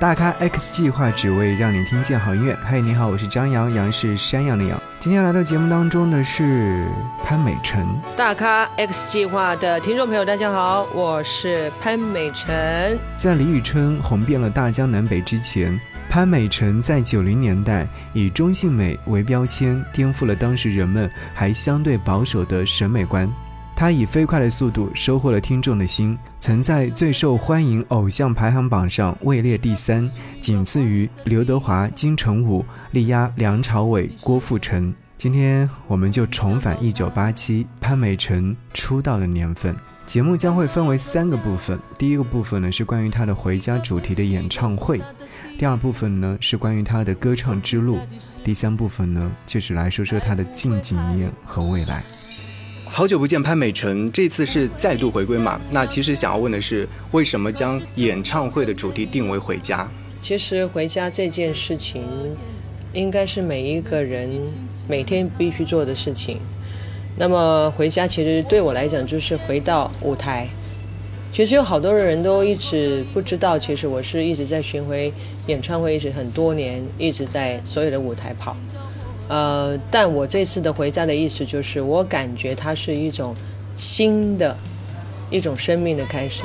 大咖 X 计划只为让你听见好音乐。嗨，你好，我是张扬，杨是山羊的羊。今天来到节目当中的是潘美辰。大咖 X 计划的听众朋友，大家好，我是潘美辰。在李宇春红遍了大江南北之前，潘美辰在九零年代以中性美为标签，颠覆了当时人们还相对保守的审美观。他以飞快的速度收获了听众的心，曾在最受欢迎偶像排行榜上位列第三，仅次于刘德华、金城武，力压梁朝伟、郭富城。今天我们就重返一九八七，潘美辰出道的年份。节目将会分为三个部分，第一个部分呢是关于他的回家主题的演唱会，第二部分呢是关于他的歌唱之路，第三部分呢就是来说说他的近几年和未来。好久不见，潘美辰，这次是再度回归嘛？那其实想要问的是，为什么将演唱会的主题定为回家？其实回家这件事情，应该是每一个人每天必须做的事情。那么回家其实对我来讲就是回到舞台。其实有好多人都一直不知道，其实我是一直在巡回演唱会，一直很多年，一直在所有的舞台跑。呃，但我这次的回家的意思就是，我感觉它是一种新的一种生命的开始。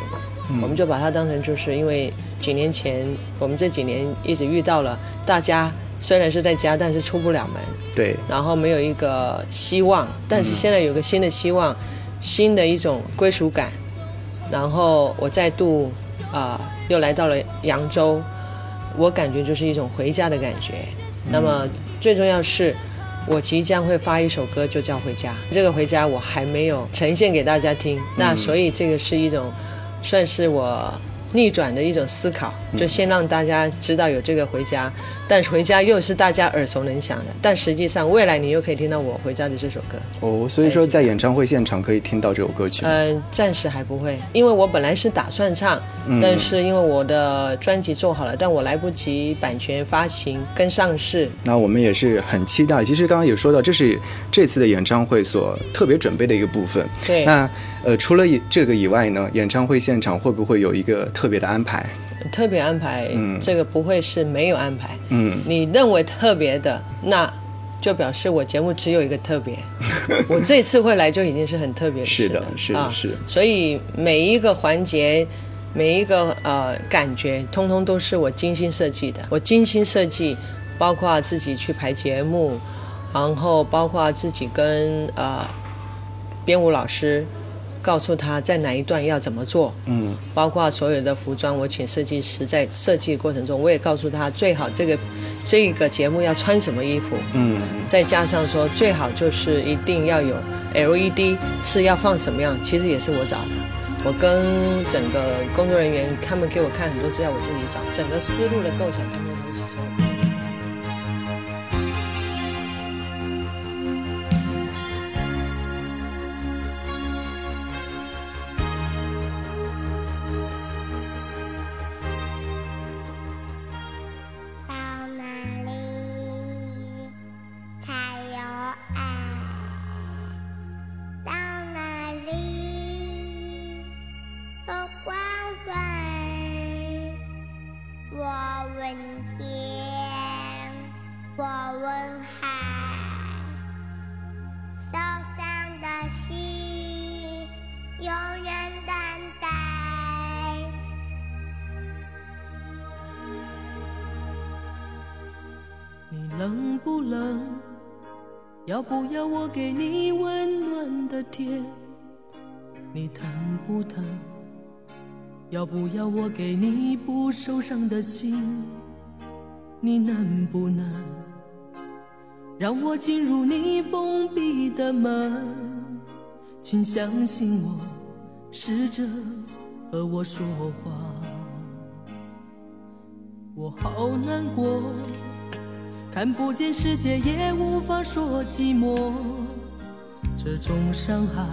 我们就把它当成，就是因为几年前我们这几年一直遇到了，大家虽然是在家，但是出不了门。对。然后没有一个希望，但是现在有个新的希望，新的一种归属感。然后我再度啊，又来到了扬州，我感觉就是一种回家的感觉。那么。最重要是，我即将会发一首歌，就叫《回家》。这个《回家》我还没有呈现给大家听，那所以这个是一种，算是我。逆转的一种思考，就先让大家知道有这个回家，但是回家又是大家耳熟能详的，但实际上未来你又可以听到我回家的这首歌哦。所以说在演唱会现场可以听到这首歌曲。嗯，暂时还不会，因为我本来是打算唱，但是因为我的专辑做好了，但我来不及版权发行跟上市。那我们也是很期待。其实刚刚有说到，这是这次的演唱会所特别准备的一个部分。对。那呃，除了这个以外呢，演唱会现场会不会有一个特别的安排？特别安排，嗯，这个不会是没有安排，嗯，你认为特别的，那就表示我节目只有一个特别。我这次会来就已经是很特别的事了，是的，是是。所以每一个环节，每一个呃感觉，通通都是我精心设计的。我精心设计，包括自己去排节目，然后包括自己跟呃编舞老师。告诉他在哪一段要怎么做，嗯，包括所有的服装，我请设计师在设计过程中，我也告诉他最好这个这个节目要穿什么衣服，嗯，再加上说最好就是一定要有 LED 是要放什么样，其实也是我找的，我跟整个工作人员他们给我看很多资料，我自己找，整个思路的构想问天，我问海，受伤的心永远等待。你冷不冷？要不要我给你温暖的天？你疼不疼？要不要我给你不受伤的心？你能不能让我进入你封闭的门？请相信我，试着和我说话。我好难过。看不见世界，也无法说寂寞。这种伤害，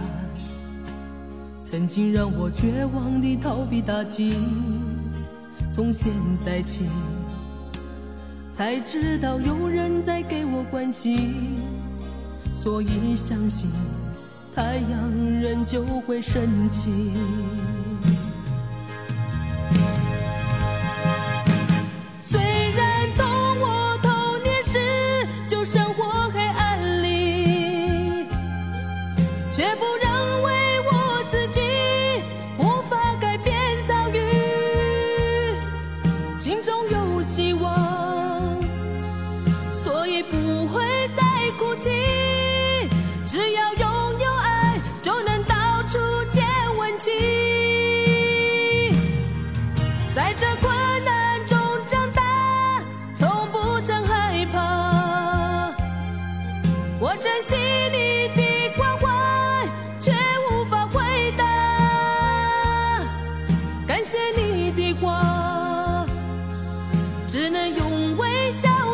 曾经让我绝望地逃避打击，从现在起才知道有人在给我关心，所以相信太阳仍旧会升起。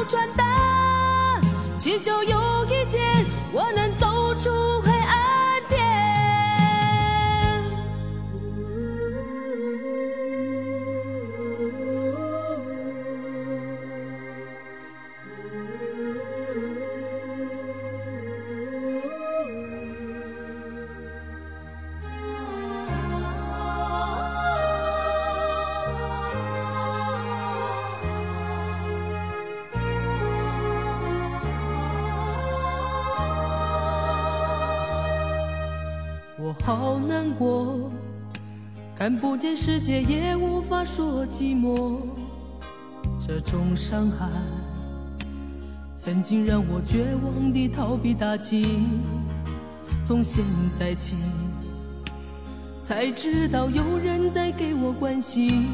转达，祈求有一天我能走出世界，也无法说寂寞。这种伤害，曾经让我绝望地逃避打击。从现在起，才知道有人在给我关心，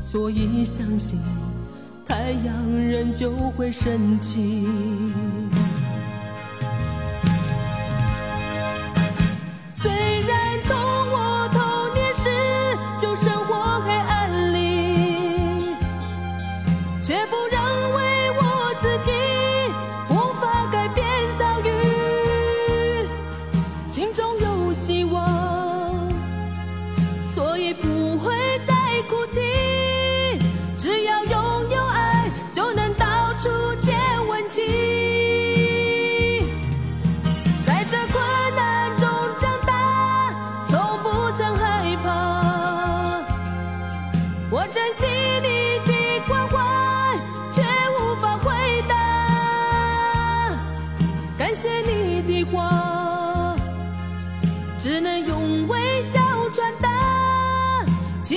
所以相信太阳仍旧会升起。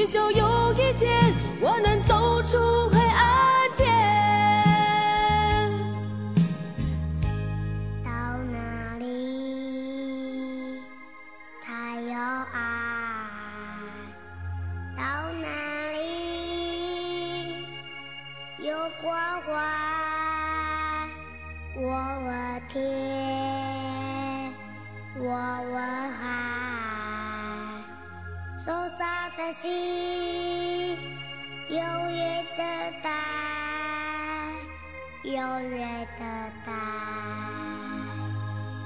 就有一天我能走出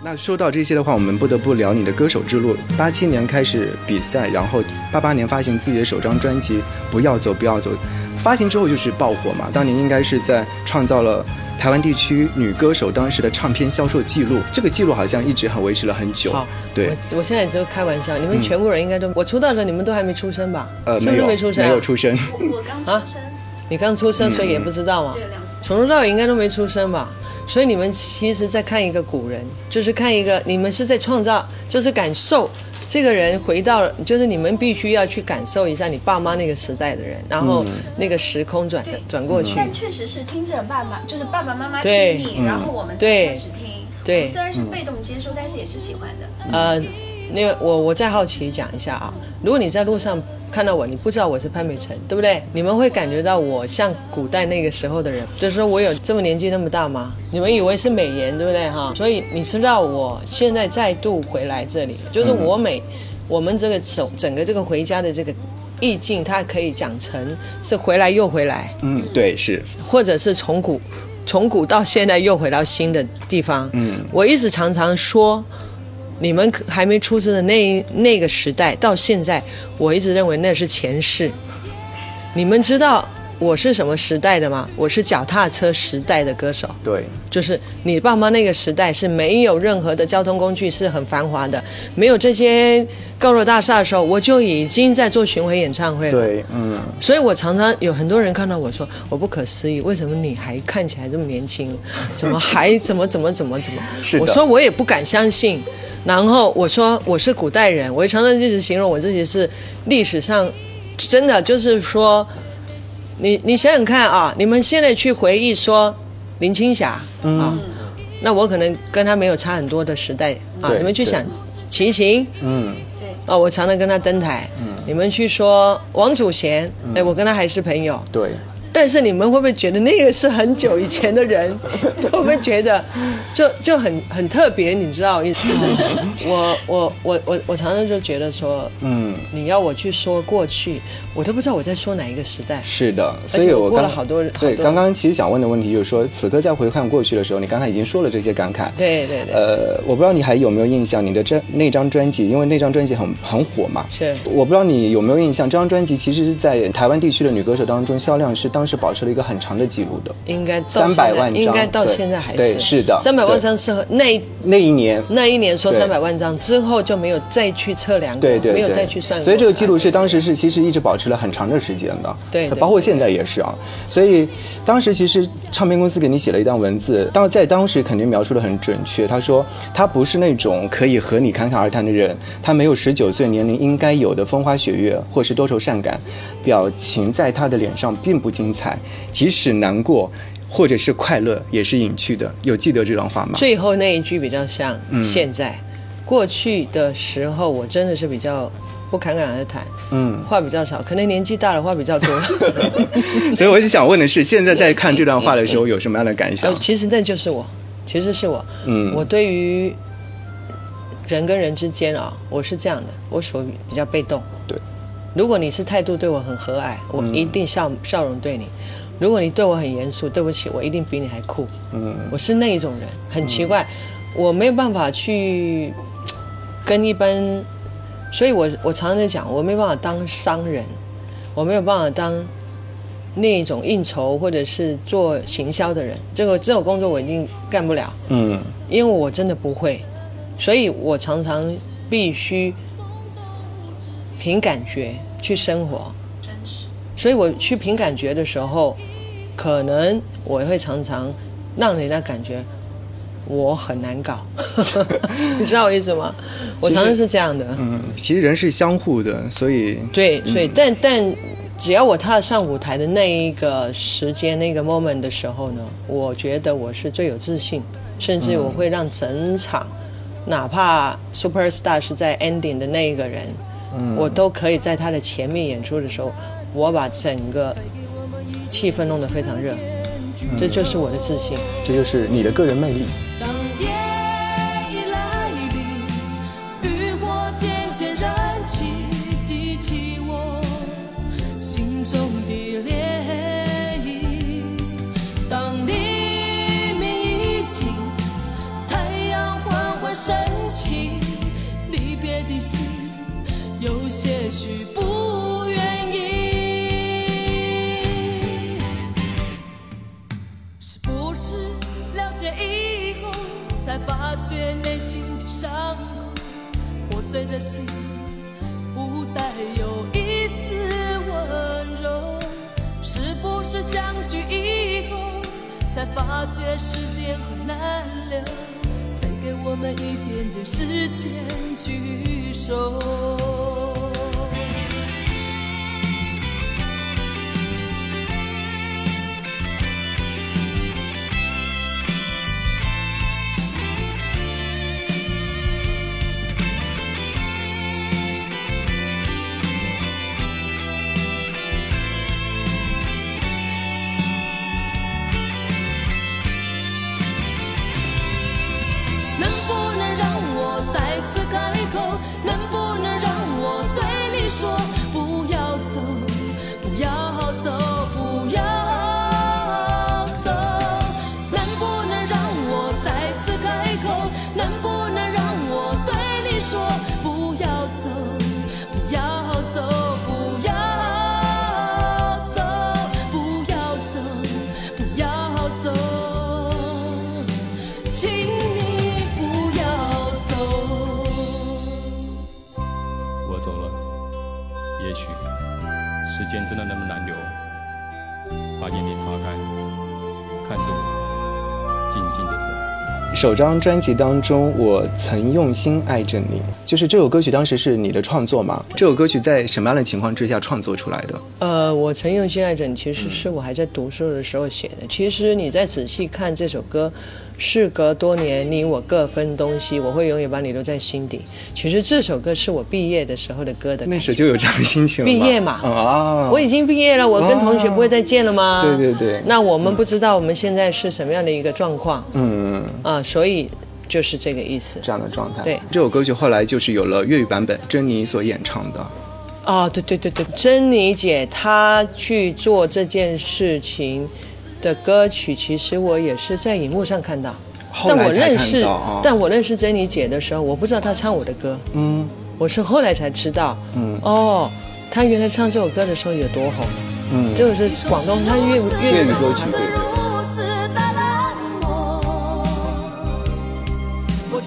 那说到这些的话，我们不得不聊你的歌手之路。八七年开始比赛，然后八八年发行自己的首张专辑《不要走，不要走》，发行之后就是爆火嘛。当年应该是在创造了台湾地区女歌手当时的唱片销售记录，这个记录好像一直很维持了很久。好，对，我我现在就开玩笑，你们全部人应该都，我出道的时候你们都还没出生吧？呃，是不没有，是没出生、啊？没有出生。我刚出生，你刚出生，所以也不知道嘛。对，两。从头到尾应该都没出生吧？所以你们其实在看一个古人，就是看一个你们是在创造，就是感受这个人回到了，就是你们必须要去感受一下你爸妈那个时代的人，然后那个时空转的转过去。但确实是听着爸妈，就是爸爸妈妈对听你，然后我们开始听。对虽然是被动接收，但是也是喜欢的。呃，那个我我再好奇讲一下啊，如果你在路上看到我，你不知道我是潘美辰，对不对？你们会感觉到我像古代那个时候的人，就是说我有这么年纪那么大吗？你们以为是美颜，对不对哈？所以你知道我现在再度回来这里，就是我每、我们这个整整个这个回家的这个意境，它可以讲成是回来又回来，嗯，对，是，或者是从古从古到现在又回到新的地方。嗯我一直常常说，你们可还没出生的那那个时代，到现在，我一直认为那是前世。你们知道我是什么时代的吗？我是脚踏车时代的歌手。对，就是你爸妈那个时代是没有任何的交通工具，是很繁华的，没有这些高楼大厦的时候，我就已经在做巡回演唱会了。对，嗯，所以我常常有很多人看到我说，我不可思议，为什么你还看起来这么年轻？怎么还怎么怎么怎么怎么？我说我也不敢相信。然后我说我是古代人，我常常一直形容我自己是历史上真的就是说，你你想想看啊，你们现在去回忆说林青霞啊，那我可能跟她没有差很多的时代啊，你们去想齐秦，嗯，对，啊，我常常跟她登台。嗯。你们去说王祖贤，哎、我跟她还是朋友。对，但是你们会不会觉得那个是很久以前的人？会不会觉得就就很很特别？你知道意思？我我我我我常常就觉得说，嗯，你要我去说过去，我都不知道我在说哪一个时代。是的，所以且我过了好多人对刚刚其实想问的问题就是说，此刻在回看过去的时候，你刚才已经说了这些感慨。对对对，呃，我不知道你还有没有印象，你的这那张专辑，因为那张专辑很很火嘛。是我不知道你有没有印象，这张专辑其实是在台湾地区的女歌手当中销量是当时保持了一个很长的记录的。应该到300万张应该到现在还是对是的三百万张是那那一年，那一年说对三百万张之后就没有再去测量过，对对对，没有再去算过。所以这个记录是当时是其实一直保持了很长的时间的，对对包括现在也是啊。所以当时其实唱片公司给你写了一段文字，当在当时肯定描述的很准确。他说他不是那种可以和你侃侃而谈的人，他没有十九岁年龄应该有的风花雪月或是多愁善感，表情在他的脸上并不精彩，即使难过。或者是快乐也是隐去的，有记得这段话吗？最后那一句比较像嗯现在，过去的时候我真的是比较不侃侃而谈，嗯，话比较少，可能年纪大了话比较多。所以我就想问的是，现在在看这段话的时候有什么样的感想呃？其实那就是我，其实是我。嗯我对于人跟人之间啊，我是这样的，我属于比较被动。对。如果你是态度对我很和蔼，我嗯。一定笑笑容对你；如果你对我很严肃，对不起，我一定比你还酷。嗯。我是那一种人，很奇怪，我没有办法去跟一般，所以我我常常在讲，我没办法当商人，我没有办法当那一种应酬或者是做行销的人，这个这种工作我一定干不了，嗯。因为我真的不会，所以我常常必须凭感觉去生活。真实。所以我去凭感觉的时候，可能我会常常让人家感觉我很难搞，你知道我意思吗？我常常是这样的。嗯，其实人是相互的，所以对，所以但但只要我踏上舞台的那一个时间、那个 moment 的时候呢，我觉得我是最有自信，甚至我会让整场，哪怕 super star 是在 ending 的那一个人，我都可以在他的前面演出的时候，我把整个气氛弄得非常热，这就是我的自信。这就是你的个人魅力。有些许不愿意。是不是了解以后，才发觉内心的伤口，破碎的心不带有一丝温柔？是不是相聚以后，才发觉时间很难留？再给我们一点点时间聚首。首张专辑当中，我曾用心爱着你，就是这首歌曲当时是你的创作吗？这首歌曲在什么样的情况之下创作出来的？呃，我曾用心爱着你，其实是我还在读书的时候写的。其实你再仔细看这首歌，事隔多年，你我各分东西，我会永远把你留在心底。其实这首歌是我毕业的时候的歌的，那时就有这样的心情了毕业嘛啊，我已经毕业了，我跟同学不会再见了吗？对对对那我们不知道我们现在是什么样的一个状况嗯，啊、所以就是这个意思。这样的状态。对这首歌曲后来就是有了粤语版本，珍妮所演唱的。哦，对对对对，珍妮姐她去做这件事情的歌曲，其实我也是在荧幕上看到，但我认识，但我认识珍妮姐的时候，我不知道她唱我的歌，嗯。我是后来才知道，嗯。哦，她原来唱这首歌的时候有多红，嗯，这个是广东她粤粤粤语语歌曲，对对。如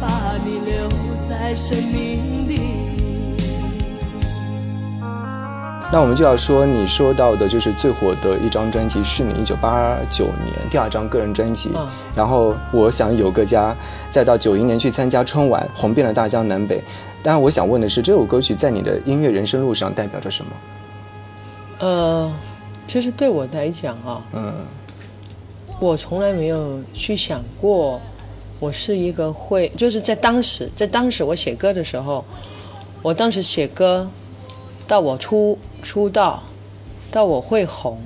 把你留在生命里。那我们就要说，你说到的就是最火的一张专辑，是你一九八九年第二张个人专辑。嗯然后我想有个家，再到九一年去参加春晚，红遍了大江南北。当然，我想问的是，这首歌曲在你的音乐人生路上代表着什么？呃，其实对我来讲啊，嗯我从来没有去想过，我是一个会，就是在当时，在当时我写歌的时候，我当时写歌，到我出出道，到我会红，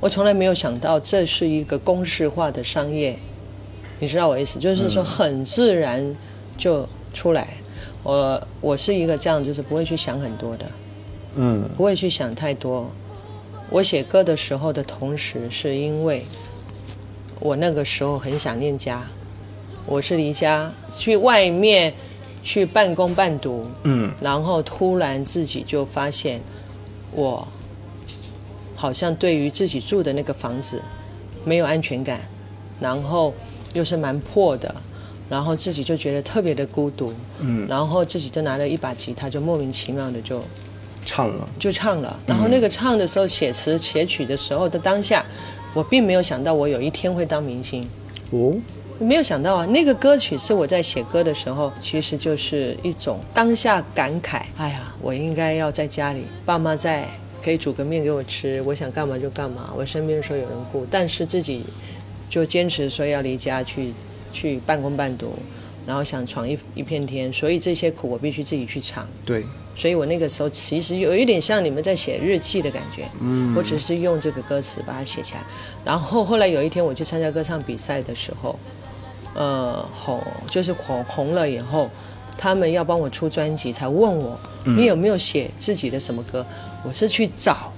我从来没有想到这是一个公式化的商业，你知道我意思，就是说很自然就出来。我我是一个这样，就是不会去想很多的。嗯不会去想太多。我写歌的时候的同时，是因为我那个时候很想念家，我是离家去外面去半工半读，嗯。然后突然自己就发现，我好像对于自己住的那个房子没有安全感，然后又是蛮破的，然后自己就觉得特别的孤独，嗯，然后自己就拿了一把吉他，就莫名其妙的就唱了。就唱了。然后那个唱的时候，写词写曲的时候的当下，我并没有想到我有一天会当明星，哦，没有想到啊。那个歌曲是我在写歌的时候，其实就是一种当下感慨。哎呀，我应该要在家里，爸妈在，可以煮个面给我吃，我想干嘛就干嘛，我身边的时候有人顾，但是自己就坚持说要离家去 去半工半读。然后想闯一一片天，所以这些苦我必须自己去尝。对，所以我那个时候其实有一点像你们在写日记的感觉，嗯，我只是用这个歌词把它写起来。然后后来有一天我去参加歌唱比赛的时候，呃，红就是红红了以后，他们要帮我出专辑，才问我你有没有写自己的什么歌？我是去找。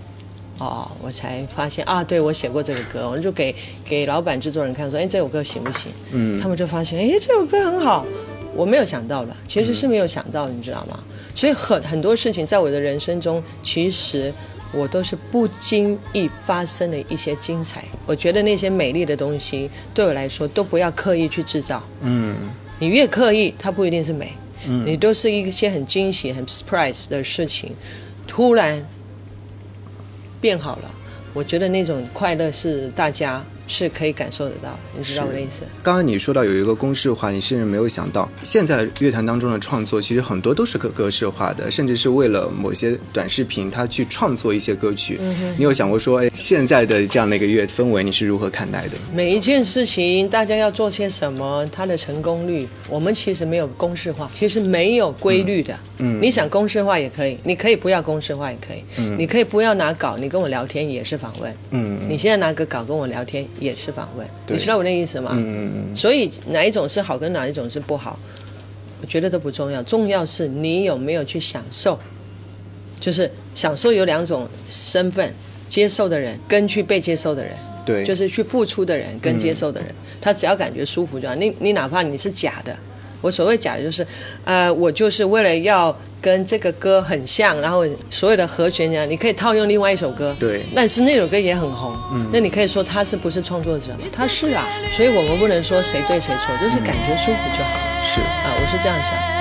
哦，我才发现啊，对我写过这个歌，我就给给老板、制作人看，说，哎，这首歌行不行？嗯他们就发现，哎，这首歌很好，我没有想到的，其实是没有想到，你知道吗？所以很很多事情在我的人生中，其实我都是不经意发生的一些精彩。我觉得那些美丽的东西，对我来说都不要刻意去制造。嗯你越刻意，它不一定是美。你都是一些很惊喜、很 surprise 的事情，突然变好了。我觉得那种快乐是大家是可以感受得到，你知道我的意思？刚刚你说到有一个公式化，你甚至没有想到，现在的乐坛当中的创作其实很多都是可格式化的，甚至是为了某些短视频，它去创作一些歌曲。嗯你有想过说，哎，现在的这样的一个乐氛围，你是如何看待的？每一件事情，大家要做些什么，它的成功率，我们其实没有公式化，其实没有规律的。嗯你想公式化也可以，你可以不要公式化也可以，嗯你可以不要拿稿，你跟我聊天也是访问。嗯你现在拿个稿跟我聊天也是访问，你知道我那意思吗？嗯嗯所以哪一种是好跟哪一种是不好，我觉得都不重要，重要是你有没有去享受。就是享受有两种身份，接受的人跟去被接受的人。对，就是去付出的人跟接受的人，他只要感觉舒服就好。你你哪怕你是假的，我所谓假的就是，呃，我就是为了要跟这个歌很像，然后所有的和弦呢，你可以套用另外一首歌，对但是那首歌也很红，嗯，那你可以说他是不是创作者？他是啊，所以我们不能说谁对谁错，就是感觉舒服就好了是。啊，我是这样想。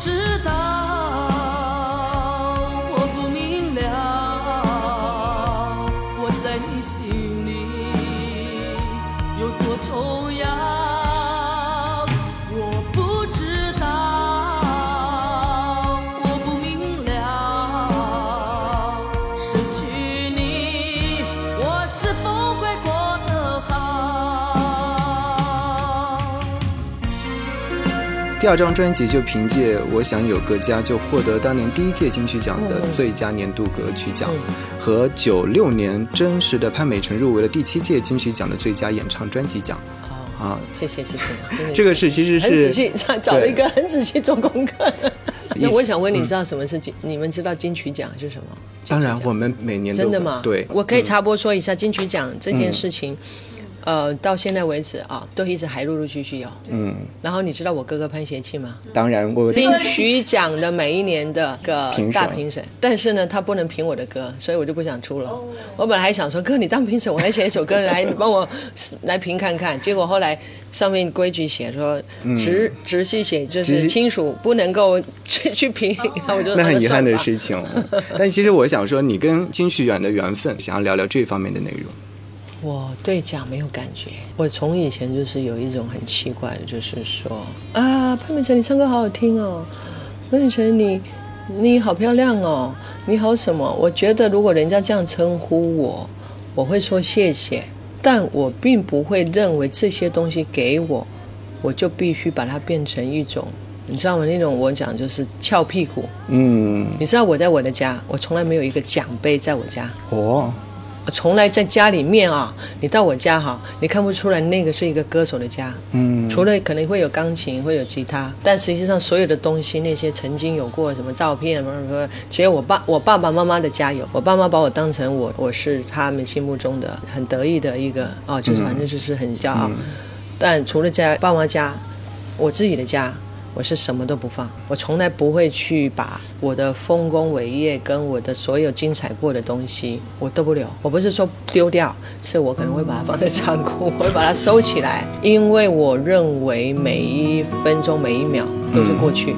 知道，第二张专辑就凭借《我想有个家》就获得当年第一届金曲奖的最佳年度歌曲奖，和九六年真实的潘美辰入围了第七届金曲奖的最佳演唱专辑奖。啊，谢谢谢谢，这个是其实是很仔是细找找了一个很仔细做功课。那我想问，你嗯知道什么是金？你们知道金曲奖是什么？当然我们每年都真的吗？对，我可以嗯插播说一下金曲奖这件事情。呃，到现在为止啊，都一直还陆陆续续有。嗯，然后你知道我哥哥潘协庆吗？当然我金曲奖的每一年的个评大评审，但是呢，他不能评我的歌，所以我就不想出了。哦我本来还想说，哥你当评审，我来写一首歌来，你帮我来评看看。结果后来上面规矩写说，直直系写就是亲属不能够去 去评，然后我就那很遗憾的。事情。但其实我想说，你跟金曲奖的缘分，想要聊聊这方面的内容。我对奖没有感觉，我从以前就是有一种很奇怪的，就是说啊，潘美辰你唱歌好好听哦，潘美辰你你好漂亮哦，你好什么？我觉得如果人家这样称呼我，我会说谢谢，但我并不会认为这些东西给我，我就必须把它变成一种，你知道吗？那种我讲就是翘屁股。嗯，你知道我在我的家，我从来没有一个奖杯在我家。哦，我从来在家里面啊，你到我家哈，你看不出来那个是一个歌手的家，嗯，除了可能会有钢琴，会有吉他，但实际上所有的东西，那些曾经有过什么照片什么什么，只有我爸我爸爸妈妈的家有，我爸妈把我当成我我是他们心目中的很得意的一个哦，就是反正就是很骄傲。但除了在爸妈家，我自己的家。我是什么都不放，我从来不会去把我的丰功伟业跟我的所有精彩过的东西，我都不留。我不是说丢掉，是我可能会把它放在仓库，我会把它收起来，因为我认为每一分钟每一秒都是过去。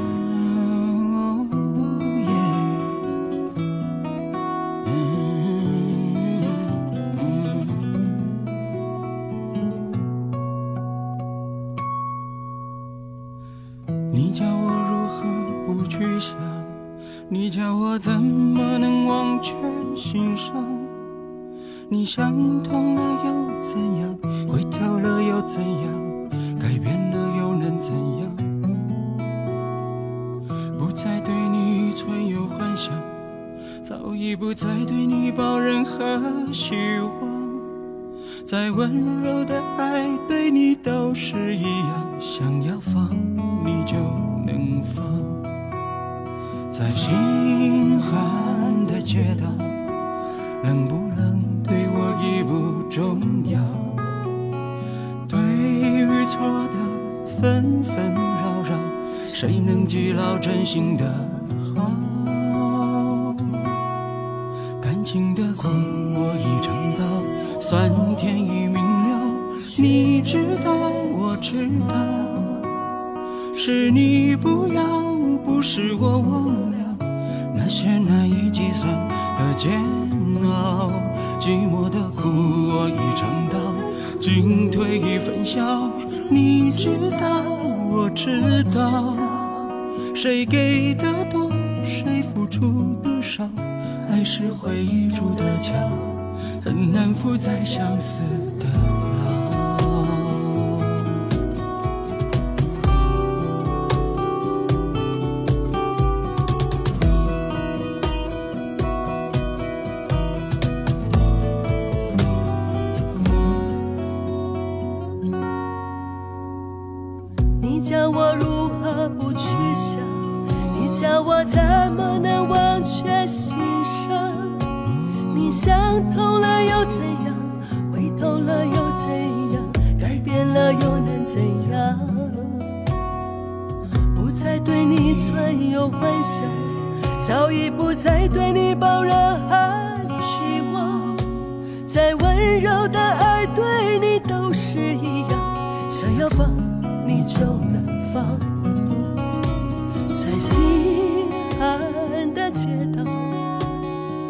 你想通了又怎样？回头了又怎样？改变了又能怎样？不再对你存有幻想，早已不再对你抱任何希望。再温柔的爱对你都是一样，想要放你就能放。在心寒的街道，冷不重要。对与错的纷纷扰扰，谁能记牢真心的好？感情的苦我已尝到，酸甜已明了。你知道，我知道，是你不要，不是我忘了那些难以计算的煎熬。寂寞的我已尝到，进退一分晓。你知道，我知道，谁给的多，谁付出的少。爱是回忆筑的墙，很难负载相思的在西安的街道，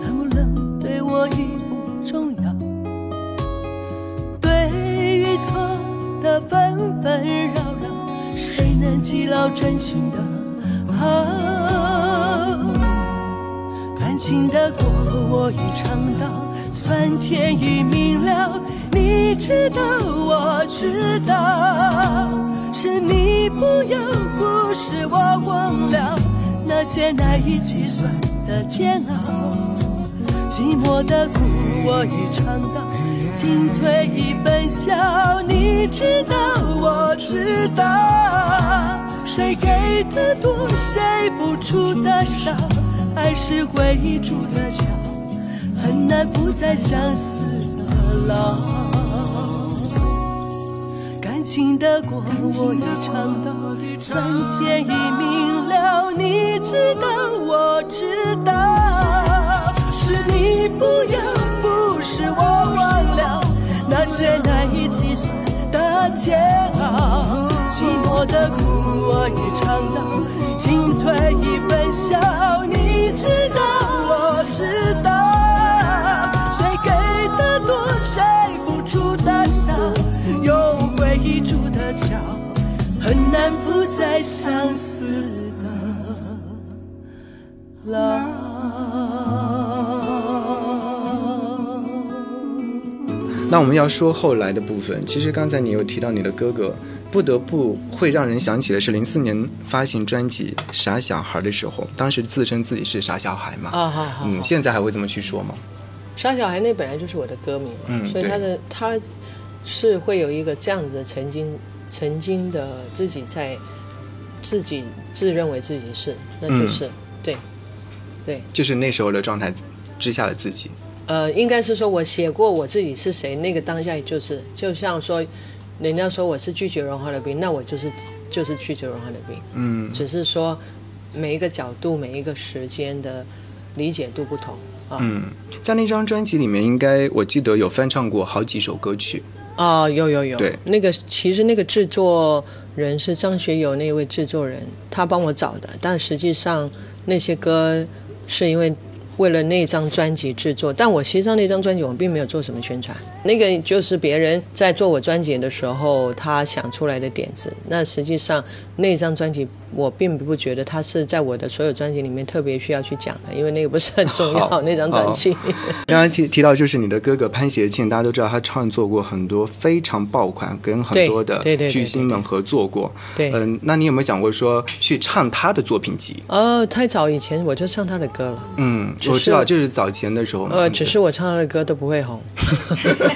冷不冷对我已不重要。对与错的纷纷扰扰，谁能记牢真心的好？感情的果我已尝到，酸甜已明了。你知道，我知道，是你不要，不是我忘了那些难以计算的煎熬。寂寞的苦我已尝到，进退已分晓。你知道，我知道，谁给的多，谁付出的少，爱是回忆筑的桥，很难不再相思的牢。感情的果我已尝到，酸甜已明了。你知道，我知道，是你不要，不是我忘了那些难以计算的煎熬。寂寞的苦我已尝到，进退已分晓。你知道，我知道，很难不再相思的牢。那我们要说后来的部分，其实刚才你有提到你的哥哥，不得不会让人想起的是零四年发行专辑《傻小孩》的时候，当时自称自己是傻小孩嘛，啊，好好，嗯，现在还会这么去说吗？傻小孩那本来就是我的歌名嘛，嗯所以他的他是会有一个这样子的曾经曾经的自己在自己自认为自己是，那就是、对对，就是那时候的状态之下的自己。呃，应该是说我写过我自己是谁，那个当下就是就像说，人家说我是拒绝融化的冰，那我就是就是拒绝融化的冰，嗯只是说每一个角度、每一个时间的理解度不同啊。嗯，在那张专辑里面，应该我记得有翻唱过好几首歌曲。啊、有有有，对。那个其实那个制作人是张学友那位制作人，他帮我找的，但实际上那些歌是因为为了那张专辑制作，但我实际上那张专辑我并没有做什么宣传，那个就是别人在做我专辑的时候他想出来的点子，那实际上那张专辑我并不觉得它是在我的所有专辑里面特别需要去讲的，因为那个不是很重要那张专辑。刚刚提提到就是你的哥哥潘协庆，大家都知道他创作过很多非常爆款，跟很多的巨星们合作过。对嗯，那你有没有想过说去唱他的作品集？哦，太早以前我就唱他的歌了。嗯，我知道，就是早前的时候。呃，只是我唱他的歌都不会红。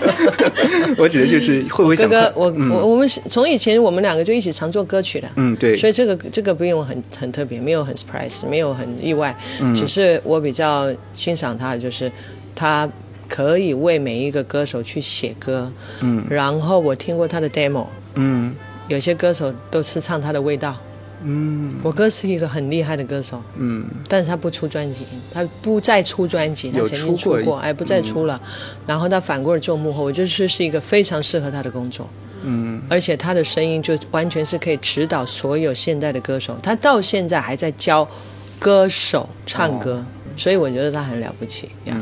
我指的就是会不会想哥哥，我、嗯。我我们从以前我们两个就一起常做歌曲的，嗯对。所以这个这个不用很很特别，没有很 surprise，没有很意外，嗯。只是我比较欣赏他的就是他可以为每一个歌手去写歌，嗯。然后我听过他的 demo，嗯。有些歌手都是唱他的味道，嗯我哥是一个很厉害的歌手，嗯但是他不出专辑，他不再出专辑，他有曾经出过哎，不再出了。然后他反过来做幕后，我觉得是是一个非常适合他的工作，嗯而且他的声音就完全是可以指导所有现代的歌手。他到现在还在教歌手唱歌，所以我觉得他很了不起呀。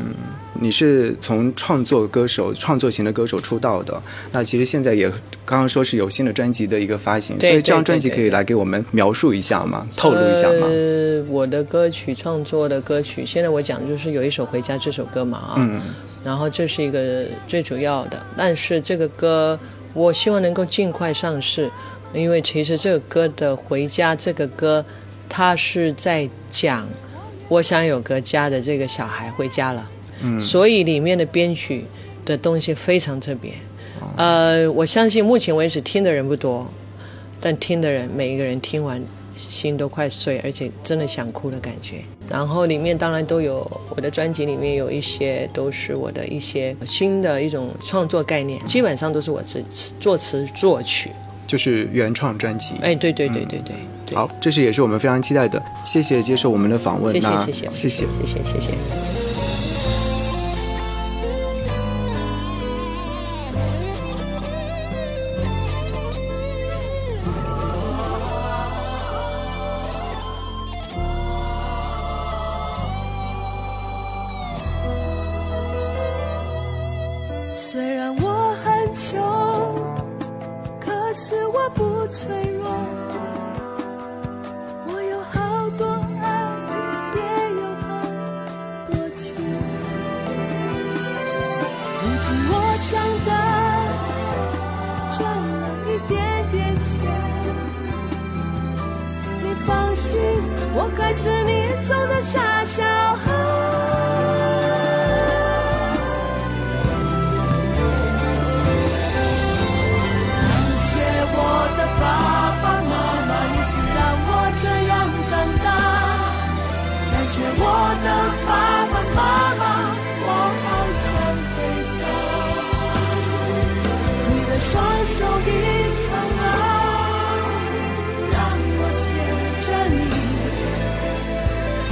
你是从创作歌手、创作型的歌手出道的，那其实现在也刚刚说是有新的专辑的一个发行，所以这张专辑可以来给我们描述一下吗？透露一下吗？呃，我的歌曲创作的歌曲，现在我讲就是有一首《回家》这首歌嘛啊，嗯然后这是一个最主要的，但是这个歌我希望能够尽快上市，因为其实这个歌的《回家》这个歌，它是在讲我想有个家的这个小孩回家了，嗯所以里面的编曲的东西非常特别。呃，我相信目前为止听的人不多，但听的人每一个人听完心都快碎，而且真的想哭的感觉。然后里面当然都有我的专辑里面有一些都是我的一些新的一种创作概念，基本上都是我自作词作曲。就是原创专辑。哎，对对对对对。对好，这是也是我们非常期待的。谢谢接受我们的访问。谢谢那谢谢谢谢。谢谢谢谢。穷，可是我不脆弱。我有好多爱，也有好多情。如今我长大，赚了一点点钱。你放心，我还是你中的傻小孩。谢我的爸爸妈妈，我好想回家。你的双手一苍老，让我牵着你，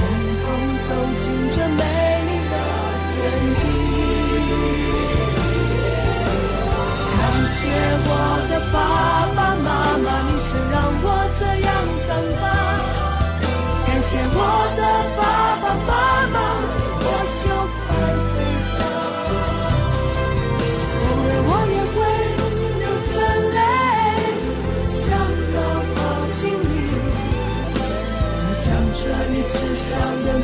共同走进这美丽的天地。感谢我的爸爸妈妈，你是让我这样长大。我的爸爸妈妈，我就快回家。偶尔我也会流着泪，想要抱紧你，想着你慈祥的面，